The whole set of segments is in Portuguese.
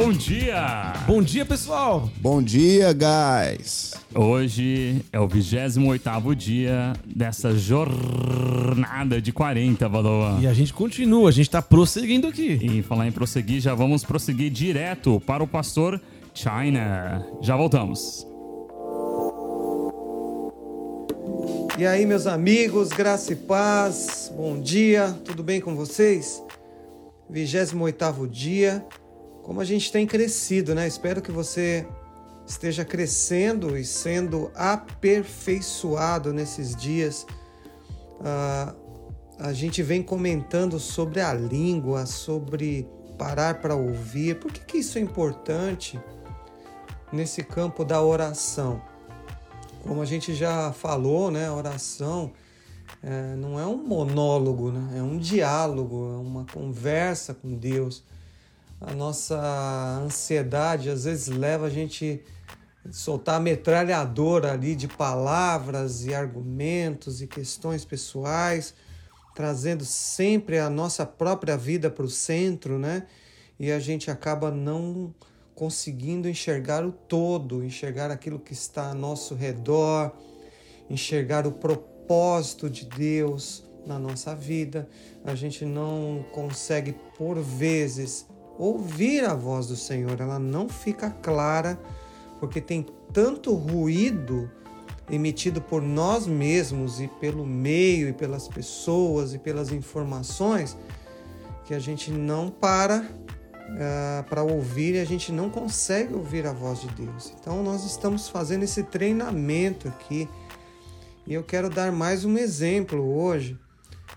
Bom dia! Bom dia, pessoal! Bom dia, guys! Hoje é o 28 dia dessa jornada de 40, Valoa. E a gente continua, a gente tá prosseguindo aqui. E falar em prosseguir, já vamos prosseguir direto para o pastor China. Já voltamos. E aí, meus amigos, graça e paz, bom dia, tudo bem com vocês? 28 dia, como a gente tem crescido, né? Espero que você esteja crescendo e sendo aperfeiçoado nesses dias. Ah, a gente vem comentando sobre a língua, sobre parar para ouvir. Por que, que isso é importante nesse campo da oração? Como a gente já falou, né? A oração é, não é um monólogo, né? é um diálogo, é uma conversa com Deus. A nossa ansiedade às vezes leva a gente a soltar a metralhadora ali de palavras e argumentos e questões pessoais, trazendo sempre a nossa própria vida para o centro, né? E a gente acaba não conseguindo enxergar o todo, enxergar aquilo que está a nosso redor, enxergar o propósito propósito de Deus na nossa vida, a gente não consegue, por vezes, ouvir a voz do Senhor, ela não fica clara, porque tem tanto ruído emitido por nós mesmos e pelo meio e pelas pessoas e pelas informações que a gente não para uh, para ouvir e a gente não consegue ouvir a voz de Deus. Então nós estamos fazendo esse treinamento aqui e eu quero dar mais um exemplo hoje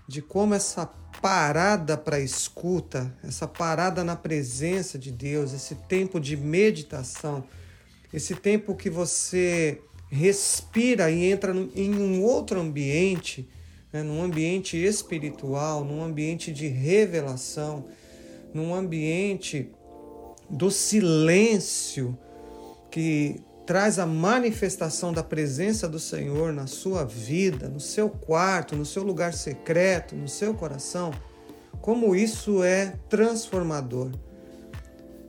de como essa parada para escuta, essa parada na presença de Deus, esse tempo de meditação, esse tempo que você respira e entra em um outro ambiente, né, num ambiente espiritual, num ambiente de revelação, num ambiente do silêncio que traz a manifestação da presença do Senhor na sua vida, no seu quarto, no seu lugar secreto, no seu coração, como isso é transformador.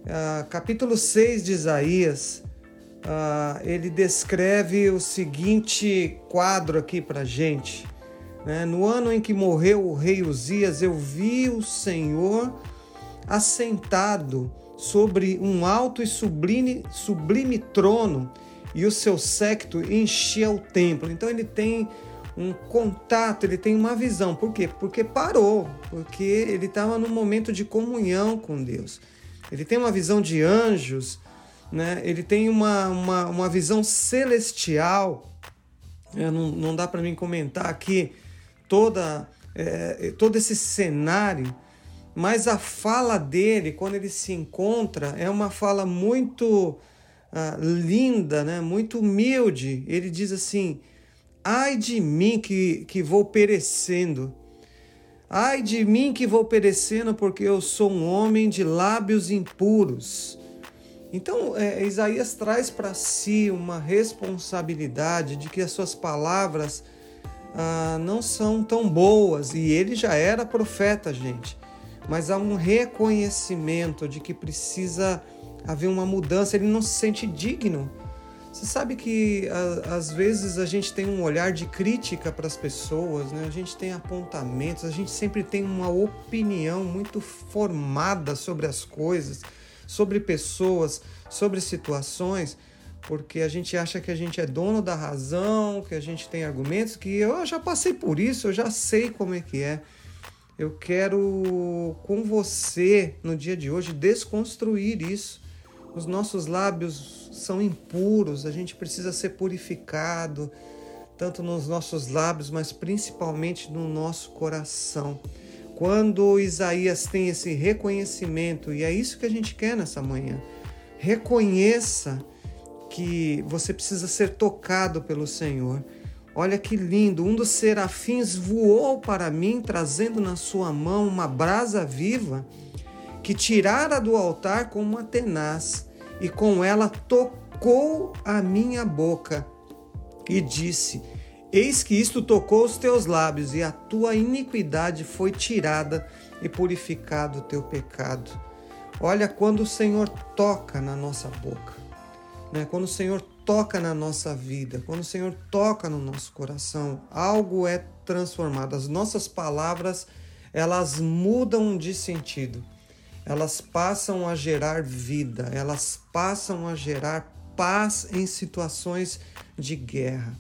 Ah, capítulo 6 de Isaías, ah, ele descreve o seguinte quadro aqui para gente. Né? No ano em que morreu o rei Uzias, eu vi o Senhor assentado sobre um alto e sublime, sublime trono e o seu séquito enchia o templo. Então ele tem um contato, ele tem uma visão. Por quê? Porque parou, porque ele estava num momento de comunhão com Deus. Ele tem uma visão de anjos, né? ele tem uma, uma, uma visão celestial. É, não, não dá para mim comentar aqui toda, é, todo esse cenário mas a fala dele, quando ele se encontra, é uma fala muito ah, linda, né? muito humilde. Ele diz assim: Ai de mim que, que vou perecendo. Ai de mim que vou perecendo, porque eu sou um homem de lábios impuros. Então, é, Isaías traz para si uma responsabilidade de que as suas palavras ah, não são tão boas. E ele já era profeta, gente mas há um reconhecimento de que precisa haver uma mudança, ele não se sente digno. Você sabe que às vezes a gente tem um olhar de crítica para as pessoas, né? a gente tem apontamentos, a gente sempre tem uma opinião muito formada sobre as coisas, sobre pessoas, sobre situações, porque a gente acha que a gente é dono da razão, que a gente tem argumentos, que eu já passei por isso, eu já sei como é que é. Eu quero com você no dia de hoje desconstruir isso. Os nossos lábios são impuros, a gente precisa ser purificado, tanto nos nossos lábios, mas principalmente no nosso coração. Quando Isaías tem esse reconhecimento, e é isso que a gente quer nessa manhã, reconheça que você precisa ser tocado pelo Senhor Olha que lindo! Um dos serafins voou para mim, trazendo na sua mão uma brasa viva que tirara do altar com uma tenaz, e com ela tocou a minha boca e disse: Eis que isto tocou os teus lábios, e a tua iniquidade foi tirada e purificado o teu pecado. Olha quando o Senhor toca na nossa boca, né? Quando o Senhor toca na nossa vida, quando o Senhor toca no nosso coração, algo é transformado. As nossas palavras, elas mudam de sentido. Elas passam a gerar vida, elas passam a gerar paz em situações de guerra.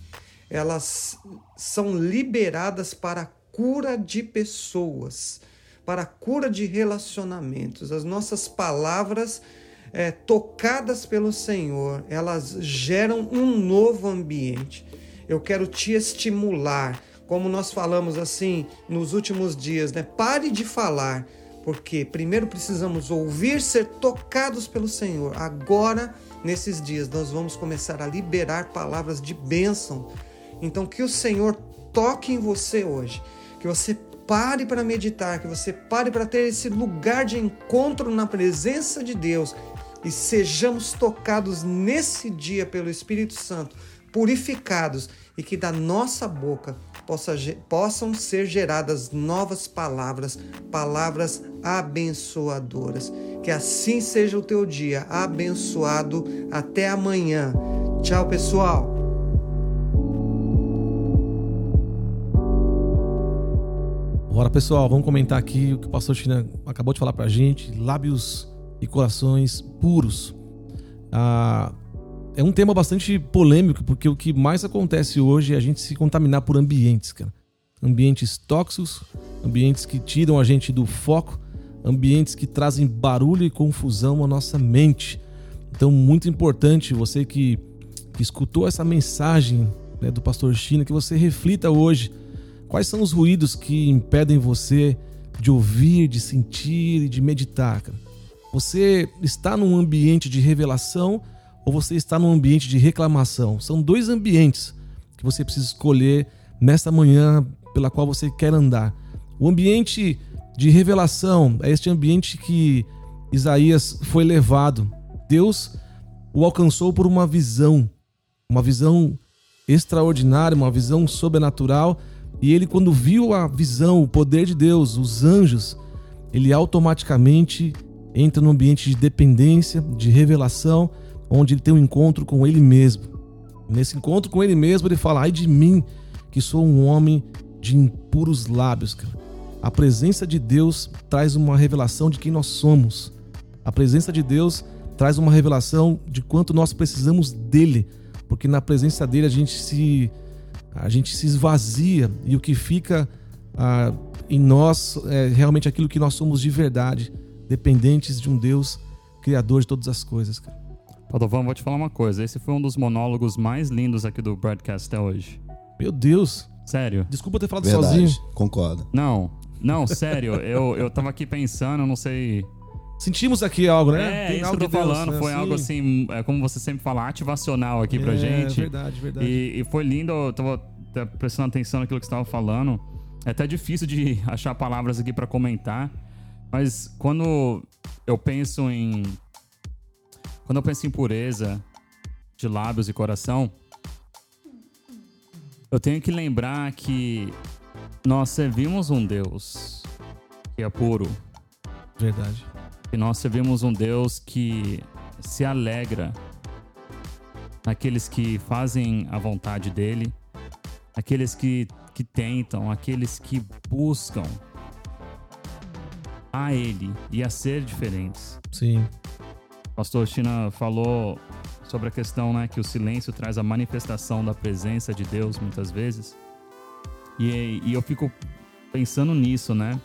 Elas são liberadas para a cura de pessoas, para a cura de relacionamentos. As nossas palavras é, tocadas pelo Senhor, elas geram um novo ambiente. Eu quero te estimular, como nós falamos assim nos últimos dias, né? Pare de falar, porque primeiro precisamos ouvir, ser tocados pelo Senhor. Agora, nesses dias, nós vamos começar a liberar palavras de bênção. Então, que o Senhor toque em você hoje, que você pare para meditar, que você pare para ter esse lugar de encontro na presença de Deus e sejamos tocados nesse dia pelo Espírito Santo, purificados e que da nossa boca possa, possam ser geradas novas palavras, palavras abençoadoras. Que assim seja o teu dia abençoado. Até amanhã. Tchau, pessoal. Bora, pessoal, vamos comentar aqui o que o pastor China acabou de falar pra gente. Lábios e corações puros. Ah, é um tema bastante polêmico, porque o que mais acontece hoje é a gente se contaminar por ambientes, cara. Ambientes tóxicos, ambientes que tiram a gente do foco, ambientes que trazem barulho e confusão à nossa mente. Então, muito importante você que, que escutou essa mensagem né, do pastor China, que você reflita hoje quais são os ruídos que impedem você de ouvir, de sentir e de meditar. Cara. Você está num ambiente de revelação ou você está num ambiente de reclamação? São dois ambientes que você precisa escolher nesta manhã pela qual você quer andar. O ambiente de revelação é este ambiente que Isaías foi levado. Deus o alcançou por uma visão, uma visão extraordinária, uma visão sobrenatural. E ele, quando viu a visão, o poder de Deus, os anjos, ele automaticamente entra num ambiente de dependência, de revelação, onde ele tem um encontro com ele mesmo. Nesse encontro com ele mesmo, ele fala: Ai de mim, que sou um homem de impuros lábios, cara. A presença de Deus traz uma revelação de quem nós somos. A presença de Deus traz uma revelação de quanto nós precisamos dele, porque na presença dele a gente se a gente se esvazia e o que fica ah, em nós é realmente aquilo que nós somos de verdade dependentes de um Deus criador de todas as coisas. Cara. Padovan, vou te falar uma coisa. Esse foi um dos monólogos mais lindos aqui do broadcast até hoje. Meu Deus. Sério. Desculpa ter falado Verdade, sozinho. concordo. Não, não, sério. eu, eu tava aqui pensando, não sei. Sentimos aqui algo, né? É, Tem isso algo que eu tô de Deus, falando. né? Foi Sim. algo assim, é, como você sempre fala, ativacional aqui pra É, gente. verdade, verdade. E, e foi lindo, eu tava prestando atenção naquilo que você tava falando. É até difícil de achar palavras aqui pra comentar. Mas quando eu penso em. Quando eu penso em pureza de lábios e coração, eu tenho que lembrar que nós servimos um Deus que é puro. Verdade. Que nós servimos um Deus que se alegra naqueles que fazem a vontade dele, aqueles que, que tentam, aqueles que buscam a ele e a ser diferentes. Sim. Pastor China falou sobre a questão né, que o silêncio traz a manifestação da presença de Deus muitas vezes. E, e eu fico pensando nisso, né?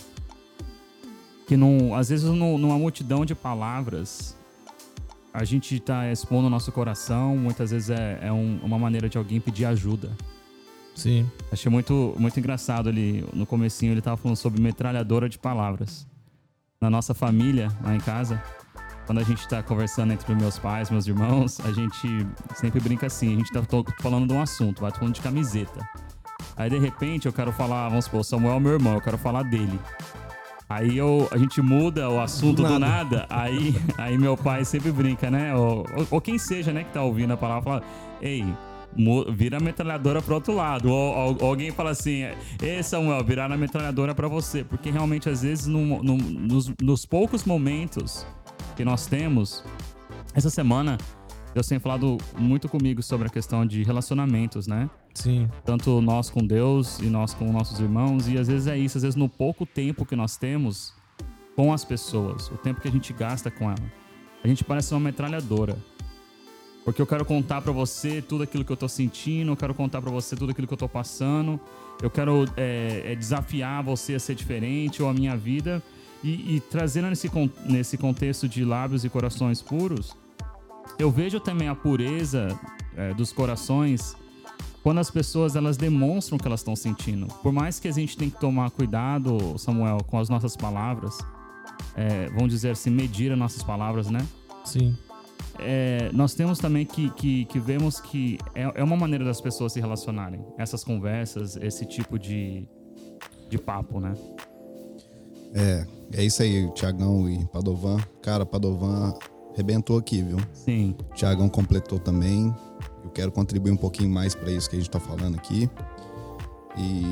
Que num, às vezes num- numa multidão de palavras, a gente está expondo o nosso coração, muitas vezes é, é um- uma maneira de alguém pedir ajuda. Sim. Achei muito, muito engraçado ali, no comecinho ele tava falando sobre metralhadora de palavras. Na nossa família, lá em casa, quando a gente tá conversando entre meus pais, meus irmãos, a gente sempre brinca assim, a gente tá falando de um assunto, vai falando de camiseta. Aí de repente eu quero falar, vamos supor, Samuel é meu irmão, eu quero falar dele. Aí eu, a gente muda o assunto do Do nada, aí, aí meu pai sempre brinca, né? Ou, ou- ou quem seja, né, que tá ouvindo a palavra, fala, ei, vira a metralhadora pro outro lado. Ou, ou- alguém fala assim, ei Samuel, virar a metralhadora pra você. Porque realmente, às vezes, num- num- nos, nos poucos momentos que nós temos. Essa semana, Deus tem falado muito comigo sobre a questão de relacionamentos, né? Sim. Tanto nós com Deus e nós com nossos irmãos. E às vezes é isso, às vezes no pouco tempo que nós temos com as pessoas, o tempo que a gente gasta com ela, a gente parece uma metralhadora. Porque eu quero contar para você tudo aquilo que eu tô sentindo, eu quero contar para você tudo aquilo que eu tô passando, eu quero é, é, desafiar você a ser diferente ou a minha vida. E, e trazendo nesse, nesse contexto de lábios e corações puros, eu vejo também a pureza é, dos corações quando as pessoas elas demonstram o que elas estão sentindo. Por mais que a gente tenha que tomar cuidado, Samuel, com as nossas palavras, é, vamos dizer assim, medir as nossas palavras, né? Sim. É, nós temos também que, que, que vemos que é, é uma maneira das pessoas se relacionarem. Essas conversas, esse tipo de, de papo, né? É, é isso aí, Tiagão e Padovan. Cara, Padovan arrebentou aqui, viu? Sim. Tiagão completou também. Eu quero contribuir um pouquinho mais para isso que a gente está falando aqui. E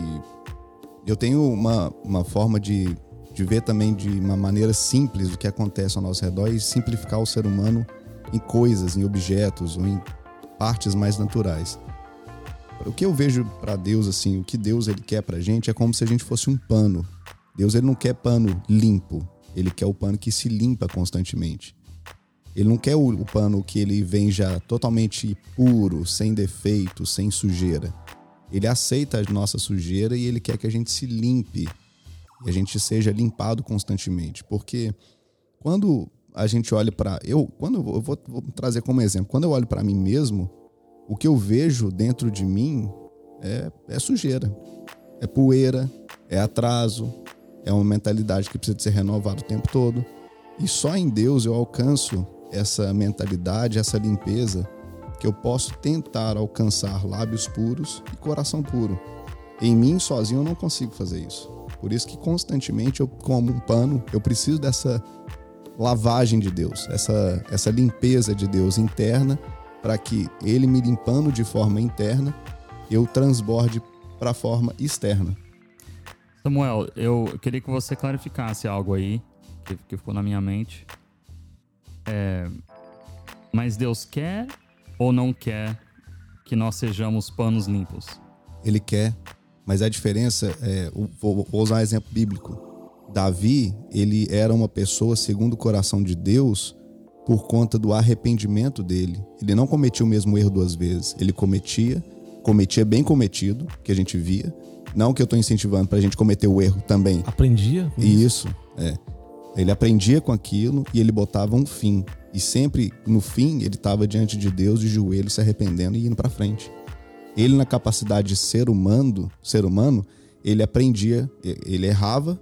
eu tenho uma, uma forma de, de ver também de uma maneira simples o que acontece ao nosso redor e simplificar o ser humano em coisas, em objetos ou em partes mais naturais. O que eu vejo para Deus assim, o que Deus ele quer pra gente é como se a gente fosse um pano. Deus ele não quer pano limpo, ele quer o pano que se limpa constantemente. Ele não quer o, o pano que ele vem já totalmente puro, sem defeito, sem sujeira. Ele aceita a nossa sujeira e ele quer que a gente se limpe e a gente seja limpado constantemente, porque quando a gente olha para eu, quando eu vou, vou trazer como exemplo, quando eu olho para mim mesmo, o que eu vejo dentro de mim é, é sujeira, é poeira, é atraso, é uma mentalidade que precisa ser renovada o tempo todo. E só em Deus eu alcanço essa mentalidade, essa limpeza, que eu posso tentar alcançar lábios puros e coração puro. Em mim, sozinho, eu não consigo fazer isso. Por isso que constantemente eu, como um pano, eu preciso dessa lavagem de Deus, essa, essa limpeza de Deus interna, para que Ele me limpando de forma interna, eu transborde para a forma externa. Samuel, eu queria que você clarificasse algo aí que, que ficou na minha mente. É, mas Deus quer ou não quer que nós sejamos panos limpos? Ele quer, mas a diferença é, vou, vou usar um exemplo bíblico. Davi, ele era uma pessoa segundo o coração de Deus por conta do arrependimento dele. Ele não cometia o mesmo erro duas vezes. Ele cometia, cometia bem cometido, que a gente via. Não que eu estou incentivando para a gente cometer o erro também. Aprendia? Isso, é. Ele aprendia com aquilo e ele botava um fim. E sempre no fim ele estava diante de Deus de joelhos se arrependendo e indo para frente. Ele na capacidade de ser humano, ser humano, ele aprendia, ele errava,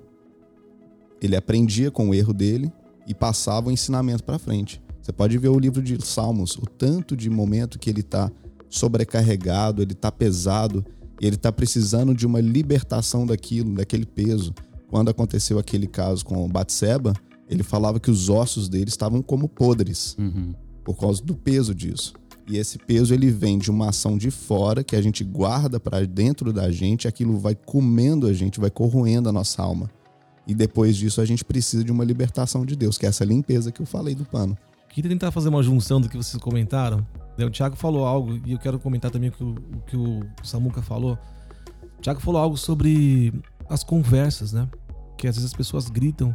ele aprendia com o erro dele e passava o ensinamento para frente. Você pode ver o livro de Salmos, o tanto de momento que ele está sobrecarregado, ele está pesado, ele está precisando de uma libertação daquilo, daquele peso quando aconteceu aquele caso com o Batseba, ele falava que os ossos dele estavam como podres uhum. por causa do peso disso. E esse peso ele vem de uma ação de fora que a gente guarda para dentro da gente, aquilo vai comendo a gente, vai corroendo a nossa alma. E depois disso a gente precisa de uma libertação de Deus, que é essa limpeza que eu falei do pano. Queria tentar fazer uma junção do que vocês comentaram. O Thiago falou algo, e eu quero comentar também o que o, o, que o Samuca falou. O Thiago falou algo sobre as conversas, né? que às vezes as pessoas gritam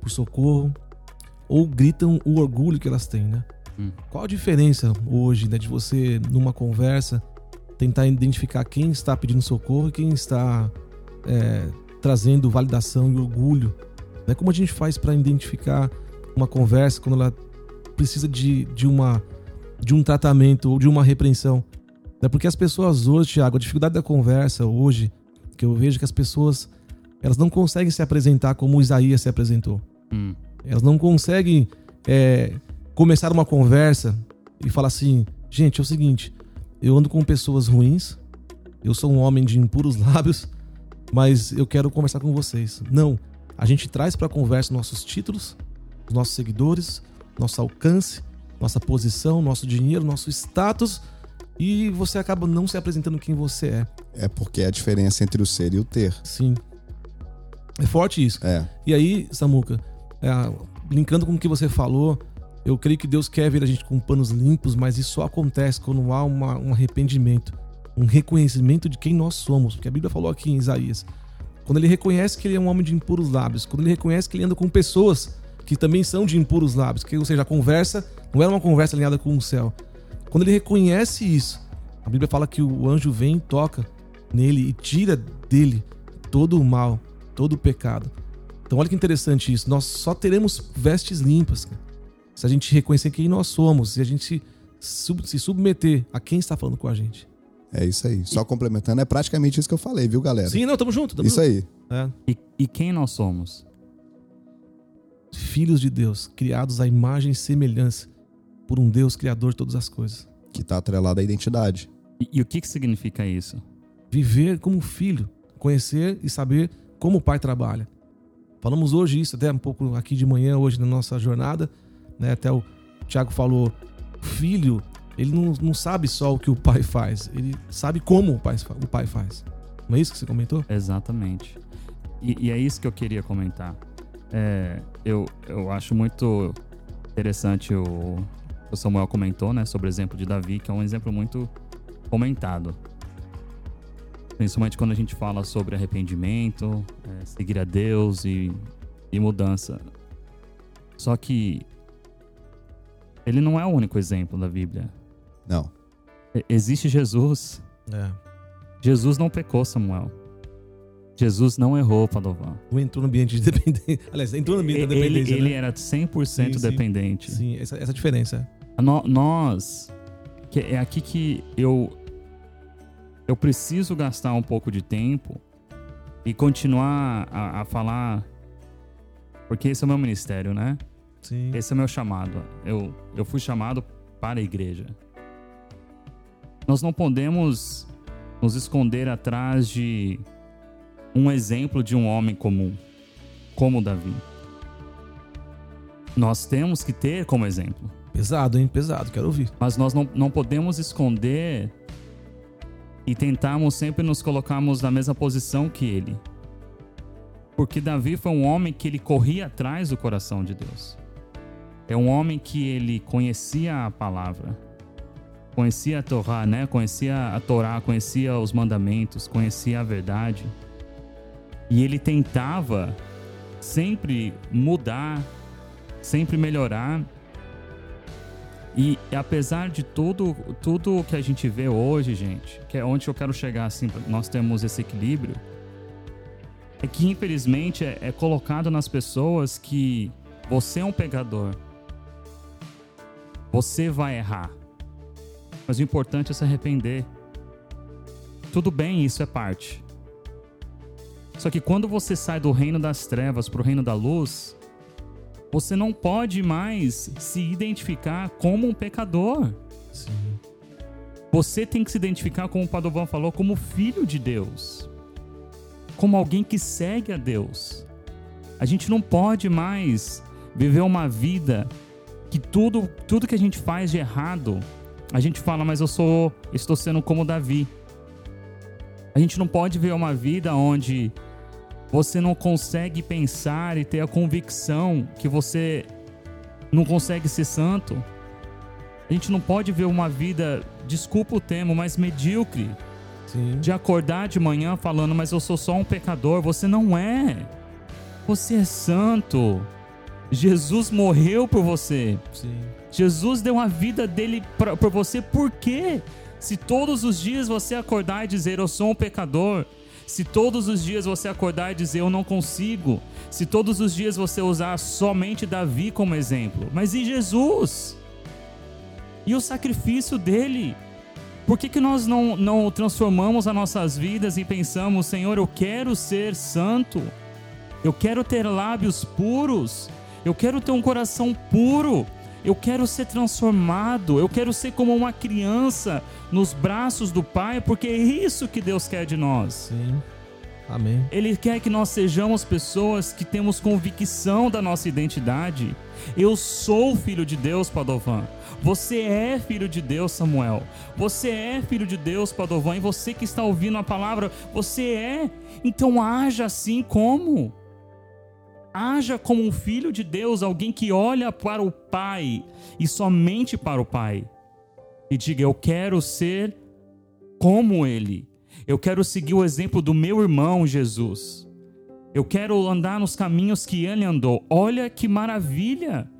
por socorro ou gritam o orgulho que elas têm, né? Hum. Qual a diferença hoje né, de você, numa conversa, tentar identificar quem está pedindo socorro e quem está é, trazendo validação e orgulho? Né? Como a gente faz para identificar uma conversa quando ela precisa de, de, uma, de um tratamento ou de uma repreensão? Né? Porque as pessoas hoje, Thiago, a dificuldade da conversa hoje, que eu vejo que as pessoas elas não conseguem se apresentar como Isaías se apresentou. Hum. Elas não conseguem é, começar uma conversa e falar assim: gente, é o seguinte, eu ando com pessoas ruins, eu sou um homem de impuros lábios, mas eu quero conversar com vocês. Não. A gente traz para a conversa nossos títulos, os nossos seguidores, nosso alcance, nossa posição, nosso dinheiro, nosso status e você acaba não se apresentando quem você é. É porque é a diferença entre o ser e o ter. Sim. É forte isso. É. E aí, Samuca, é, linkando com o que você falou, eu creio que Deus quer ver a gente com panos limpos, mas isso só acontece quando há uma, um arrependimento, um reconhecimento de quem nós somos. Porque a Bíblia falou aqui em Isaías: quando ele reconhece que ele é um homem de impuros lábios, quando ele reconhece que ele anda com pessoas que também são de impuros lábios, que, ou seja, a conversa não era uma conversa alinhada com o céu. Quando ele reconhece isso, a Bíblia fala que o anjo vem e toca nele e tira dele todo o mal, todo o pecado. Então olha que interessante isso. Nós só teremos vestes limpas se a gente reconhecer quem nós somos, se a gente se submeter a quem está falando com a gente. É isso aí. Só e... complementando, é praticamente isso que eu falei, viu, galera? Sim, não, tamo junto. Tamo isso junto. aí. É. E, e quem nós somos? Filhos de Deus, criados à imagem e semelhança por um Deus criador de todas as coisas. Que está atrelado à identidade. E, e o que, que significa isso? Viver como filho, conhecer e saber como o pai trabalha. Falamos hoje isso, até um pouco aqui de manhã, hoje na nossa jornada. Né? Até o Tiago falou: filho, ele não, não sabe só o que o pai faz, ele sabe como o pai, o pai faz. Não é isso que você comentou? Exatamente. E, e é isso que eu queria comentar. É, eu, eu acho muito interessante o, o Samuel comentou, né, sobre o exemplo de Davi, que é um exemplo muito comentado. Principalmente quando a gente fala sobre arrependimento, é, seguir a Deus e, e mudança. Só que ele não é o único exemplo da Bíblia. Não. Existe Jesus. É. Jesus não pecou, Samuel. Jesus não errou, Padovan. Não entrou no ambiente de dependência. Aliás, entrou no ambiente ele, da dependência. Ele, né? era 100% sim, dependente. Sim, essa, essa diferença. No, nós. Que é aqui que eu eu preciso gastar um pouco de tempo e continuar a, a falar, porque esse é o meu ministério, né? Sim. Esse é o meu chamado. Eu, eu fui chamado para a igreja. Nós não podemos nos esconder atrás de um exemplo de um homem comum, como Davi. Nós temos que ter como exemplo. Pesado, hein? Pesado, quero ouvir. Mas nós não, não podemos esconder e tentarmos sempre nos colocarmos na mesma posição que ele. Porque Davi foi um homem que ele corria atrás do coração de Deus. É um homem que ele conhecia a palavra, conhecia a Torá, né? Conhecia a Torá, conhecia os mandamentos, conhecia a verdade. E ele tentava sempre mudar, sempre melhorar e apesar de tudo, tudo que a gente vê hoje, gente, que é onde eu quero chegar, assim, nós temos esse equilíbrio, é que infelizmente é, é colocado nas pessoas que você é um pegador, você vai errar, mas o importante é se arrepender. Tudo bem, isso é parte. Só que quando você sai do reino das trevas para o reino da luz, você não pode mais se identificar como um pecador. Sim. Você tem que se identificar, como o Padovan falou, como filho de Deus. Como alguém que segue a Deus. A gente não pode mais viver uma vida que tudo, tudo que a gente faz de errado, a gente fala, mas eu sou, estou sendo como Davi. A gente não pode ver uma vida onde você não consegue pensar e ter a convicção que você não consegue ser santo. A gente não pode ver uma vida, desculpa o termo, mas medíocre. Sim. De acordar de manhã falando, mas eu sou só um pecador. Você não é. Você é santo. Jesus morreu por você. Sim. Jesus deu a vida dele por você. Por quê? Se todos os dias você acordar e dizer, eu sou um pecador, se todos os dias você acordar e dizer eu não consigo, se todos os dias você usar somente Davi como exemplo, mas e Jesus? E o sacrifício dele? Por que, que nós não, não transformamos as nossas vidas e pensamos, Senhor, eu quero ser santo, eu quero ter lábios puros, eu quero ter um coração puro, eu quero ser transformado, eu quero ser como uma criança nos braços do Pai, porque é isso que Deus quer de nós. Sim. Amém. Ele quer que nós sejamos pessoas que temos convicção da nossa identidade. Eu sou filho de Deus, Padovan. Você é filho de Deus, Samuel. Você é filho de Deus, Padovan. E você que está ouvindo a palavra, você é. Então haja assim como. Haja como um filho de Deus, alguém que olha para o Pai e somente para o Pai. E diga: Eu quero ser como Ele. Eu quero seguir o exemplo do meu irmão Jesus. Eu quero andar nos caminhos que ele andou. Olha que maravilha!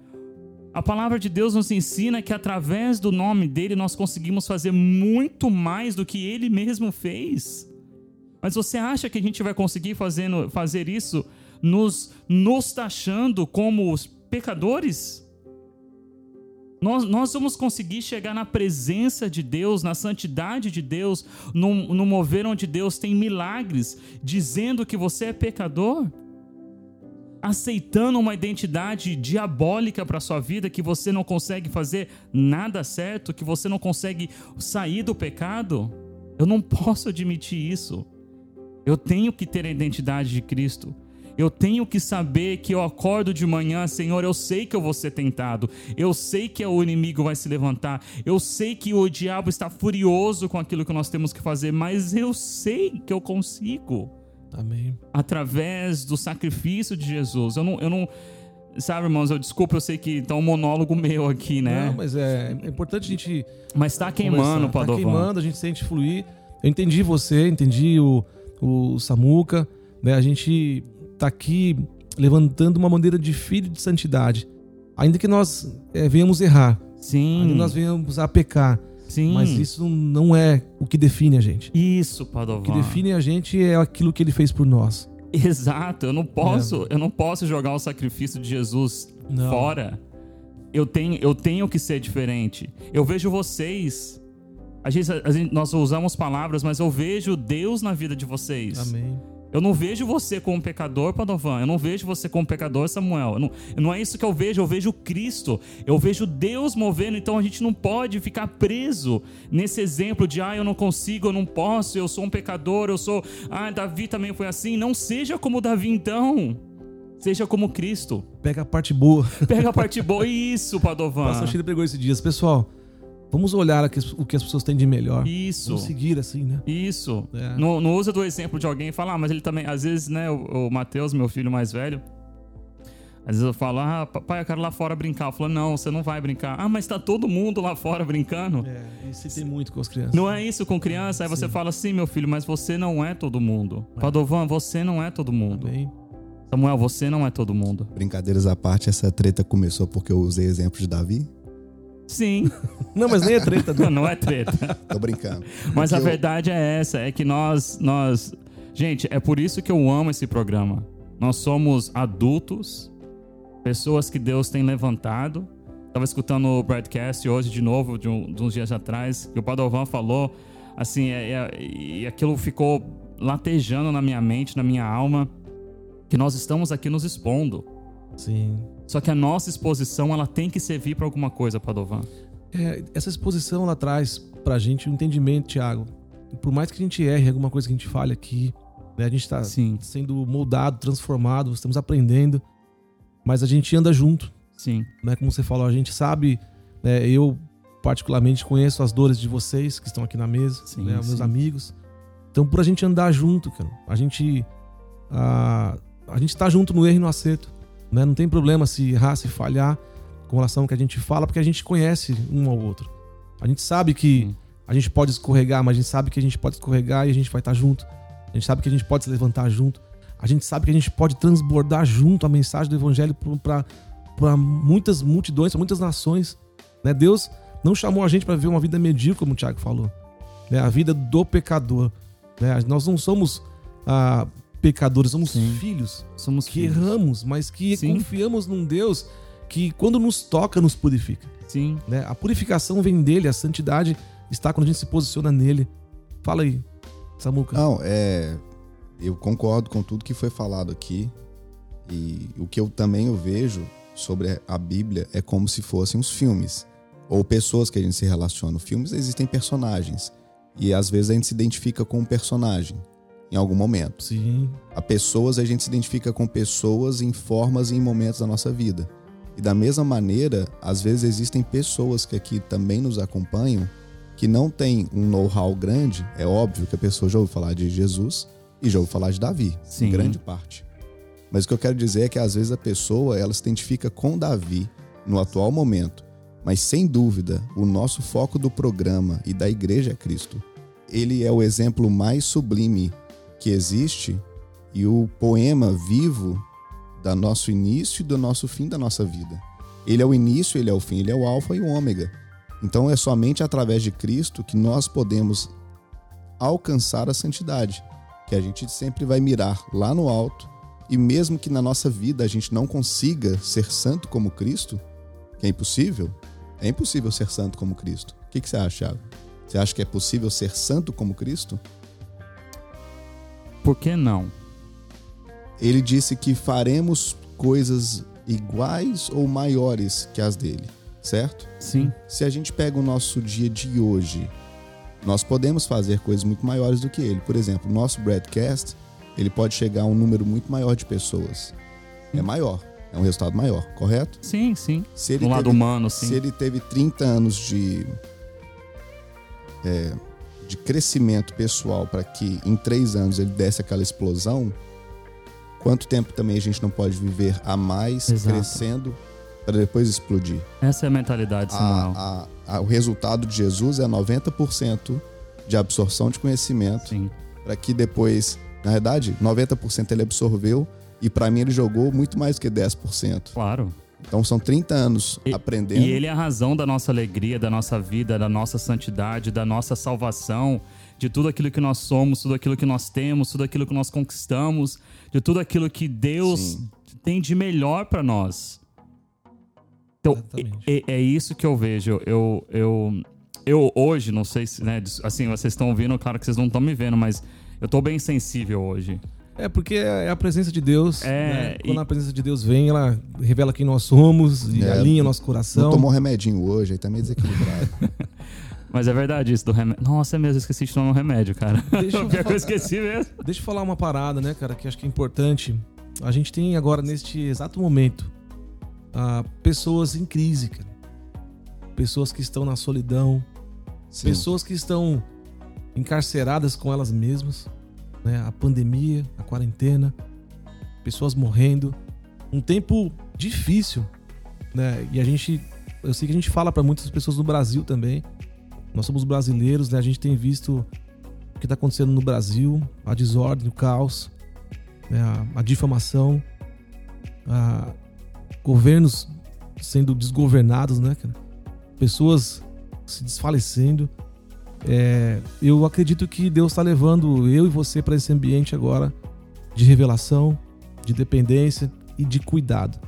A palavra de Deus nos ensina que através do nome dele nós conseguimos fazer muito mais do que ele mesmo fez. Mas você acha que a gente vai conseguir fazendo, fazer isso nos, nos taxando como pecadores? Nós, nós vamos conseguir chegar na presença de Deus, na santidade de Deus, no, no mover onde Deus tem milagres, dizendo que você é pecador? Aceitando uma identidade diabólica para sua vida, que você não consegue fazer nada certo, que você não consegue sair do pecado? Eu não posso admitir isso. Eu tenho que ter a identidade de Cristo. Eu tenho que saber que eu acordo de manhã, Senhor, eu sei que eu vou ser tentado. Eu sei que o inimigo vai se levantar. Eu sei que o diabo está furioso com aquilo que nós temos que fazer, mas eu sei que eu consigo. Amém. Através do sacrifício de Jesus. Eu não, eu não Sabe, irmãos, eu desculpa, eu sei que tá um monólogo meu aqui, né? Não, mas é, é importante a gente. Mas tá queimando, Tá Padovan. queimando, a gente sente fluir. Eu entendi você, entendi o, o Samuca, né? A gente tá aqui levantando uma bandeira de filho de santidade. Ainda que nós é, venhamos errar, Sim. ainda que nós venhamos a pecar, Sim. mas isso não é o que define a gente. Isso, O que Padovan. define a gente é aquilo que ele fez por nós. Exato, eu não posso, eu não posso jogar o sacrifício de Jesus Não. fora. Eu tenho, eu tenho que ser diferente. Eu vejo vocês. A gente, a gente- nós usamos palavras, mas eu vejo Deus na vida de vocês. Amém. Eu não vejo você como pecador, Padovan. Eu não vejo você como pecador, Samuel. Não, não é isso que eu vejo. Eu vejo Cristo. Eu vejo Deus movendo. Então a gente não pode ficar preso nesse exemplo de, ah, eu não consigo, eu não posso, eu sou um pecador, eu sou. Ah, Davi também foi assim. Não seja como Davi, então. Seja como Cristo. Pega a parte boa. Pega a parte boa. Isso, Padovan. Pastor Chile pregou esses dias. Pessoal, vamos olhar o que as pessoas têm de melhor. Isso. Vamos seguir assim, né? Isso. É. Não, não usa do exemplo de alguém e fala, ah, mas ele também. Às vezes, né, o, o Matheus, meu filho mais velho, às vezes eu falo, ah, papai, eu quero lá fora brincar. Eu falo, não, você não vai brincar. Ah, mas tá todo mundo lá fora brincando. É, isso tem muito com as crianças. Não é isso com criança? Aí você Sim. fala, sim, meu filho, mas você não é todo mundo. Padovan, você não é todo mundo. Amém. Samuel, você não é todo mundo. Brincadeiras à parte, essa treta começou porque eu usei exemplo de Davi. Sim, Não, mas nem é treta. não, Não. não é treta. Tô brincando. Mas Porque a eu- verdade é essa, é que nós, nós, gente, é por isso que eu amo esse programa. Nós somos adultos, pessoas que Deus tem levantado. Tava escutando o broadcast hoje de novo, de, um- de uns dias atrás, que o Padovan falou, assim, é- é- e aquilo ficou latejando na minha mente, na minha alma, que nós estamos aqui nos expondo. Sim. Só que a nossa exposição, ela tem que servir para alguma coisa, Padovan. É, essa exposição ela traz pra gente um entendimento, Thiago. Por mais que a gente erre alguma coisa que a gente fale aqui, né, a gente tá Sim, sendo moldado, transformado, estamos aprendendo, mas a gente anda junto, sim, né? Como você falou, a gente sabe, né, eu particularmente conheço as dores de vocês que estão aqui na mesa, Sim, né, meus amigos. Então, por a gente andar junto, cara, a gente a, a gente tá junto no erro e no acerto, né? Não tem problema se errar, se falhar com relação ao que a gente fala, porque a gente conhece um ao outro. A gente sabe que Sim. a gente pode escorregar, mas a gente sabe que a gente pode escorregar e a gente vai estar junto. A gente sabe que a gente pode se levantar junto. A gente sabe que a gente pode transbordar junto a mensagem do evangelho para muitas multidões, para muitas nações. Né? Deus não chamou a gente para viver uma vida medíocre, como o Tiago falou. Né? A vida do pecador. Né? Nós não somos ah, pecadores, somos Sim. filhos somos que filhos. erramos, mas que Sim. confiamos num Deus que, quando nos toca, nos purifica. Sim, Né? A purificação vem dele, a santidade está quando a gente se posiciona nele. Fala aí, Samuca. Não, é. Eu concordo com tudo que foi falado aqui. E o que eu também eu vejo sobre a Bíblia é como se fossem os filmes. Ou pessoas que a gente se relaciona. Filmes existem personagens. E às vezes a gente se identifica com um personagem em algum momento. Sim, A pessoas a gente se identifica com pessoas em formas e em momentos da nossa vida. E da mesma maneira, às vezes existem pessoas que aqui também nos acompanham que não têm um know-how grande. É óbvio que a pessoa já ouviu falar de Jesus e já ouviu falar de Davi, Sim. em grande parte. Mas o que eu quero dizer é que às vezes a pessoa ela se identifica com Davi no atual momento. Mas sem dúvida, o nosso foco do programa e da igreja é Cristo. Ele é o exemplo mais sublime que existe e o poema vivo do nosso início e do nosso fim da nossa vida. Ele é o início, ele é o fim, ele é o alfa e o ômega. Então é somente através de Cristo que nós podemos alcançar a santidade, que a gente sempre vai mirar lá no alto e mesmo que na nossa vida a gente não consiga ser santo como Cristo, que é impossível, é impossível ser santo como Cristo. O que, que você acha, Thiago? Você acha que é possível ser santo como Cristo? Por que não? Ele disse que faremos coisas iguais ou maiores que as dele, certo? Sim. Se a gente pega o nosso dia de hoje, nós podemos fazer coisas muito maiores do que ele. Por exemplo, o nosso broadcast ele pode chegar a um número muito maior de pessoas. É maior, é um resultado maior, correto? Sim, sim. Se ele no teve, lado humano, sim. Se ele teve 30 anos de, é, de crescimento pessoal para que em três anos ele desse aquela explosão, quanto tempo também a gente não pode viver a mais Exato. crescendo para depois explodir? Essa é a mentalidade, Samuel. A, a, a, o resultado de Jesus é 90% de absorção de conhecimento para que depois na verdade, 90% ele absorveu e para mim ele jogou muito mais do que 10%. Claro. Então são 30 anos E- aprendendo. E ele é a razão da nossa alegria, da nossa vida, da nossa santidade, da nossa salvação, de tudo aquilo que nós somos, tudo aquilo que nós temos, tudo aquilo que nós conquistamos, de tudo aquilo que Deus Sim. tem de melhor para nós. Então, Exatamente. é, é isso que eu vejo. Eu, eu, eu hoje, não sei se, né, assim, vocês estão ouvindo, claro que vocês não estão me vendo, mas eu tô bem sensível hoje. É porque é a presença de Deus. É, né? Quando e- a presença de Deus vem, ela revela quem nós somos e É, alinha nosso Não coração. tomou remedinho hoje, aí tá meio desequilibrado. Mas é verdade isso do remédio. Nossa, é mesmo, eu esqueci de tomar um remédio, cara. Deixa eu Pior que eu esqueci mesmo. Deixa eu falar uma parada, né, cara, que acho que é importante. A gente tem agora, neste exato momento, ah, pessoas em crise, cara. Pessoas que estão na solidão, Sim. pessoas que estão encarceradas com elas mesmas, né? A pandemia, a quarentena, pessoas morrendo, um tempo difícil, né? E a gente, eu sei que a gente fala para muitas pessoas no Brasil também. Nós somos brasileiros, né? A gente tem visto o que está acontecendo no Brasil, a desordem, o caos, né? a, a difamação, a- governos sendo desgovernados, né? Pessoas se desfalecendo. É, eu acredito que Deus está levando eu e você para esse ambiente agora de revelação, de dependência e de cuidado.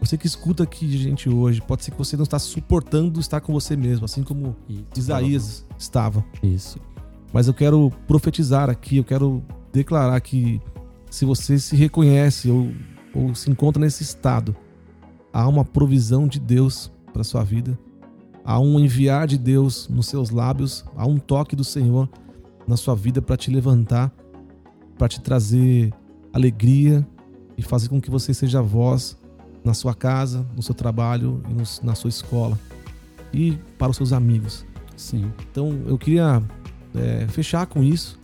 Você que escuta aqui, gente, hoje, pode ser que você não está suportando estar com você mesmo, assim como Isaías estava. Isso. Mas eu quero profetizar aqui, eu quero declarar que se você se reconhece ou, ou se encontra nesse estado, há uma provisão de Deus para sua vida, há um enviar de Deus nos seus lábios, há um toque do Senhor na sua vida para te levantar, para te trazer alegria e fazer com que você seja voz na sua casa, no seu trabalho e nos- na sua escola e para os seus amigos. Sim. Então eu queria é, fechar com isso,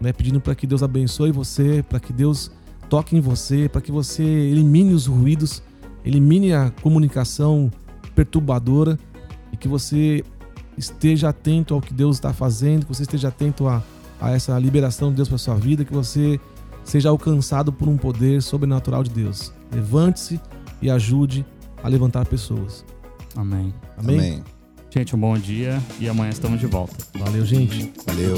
né, pedindo para que Deus abençoe você, para que Deus toque em você, para que você elimine os ruídos, elimine a comunicação perturbadora e que você esteja atento ao que Deus está fazendo, que você esteja atento a, a essa liberação de Deus para sua vida, que você seja alcançado por um poder sobrenatural de Deus. Levante-se e ajude a levantar pessoas. Amém. Amém? Amém. Gente, um bom dia e amanhã estamos de volta. Valeu, gente. Valeu.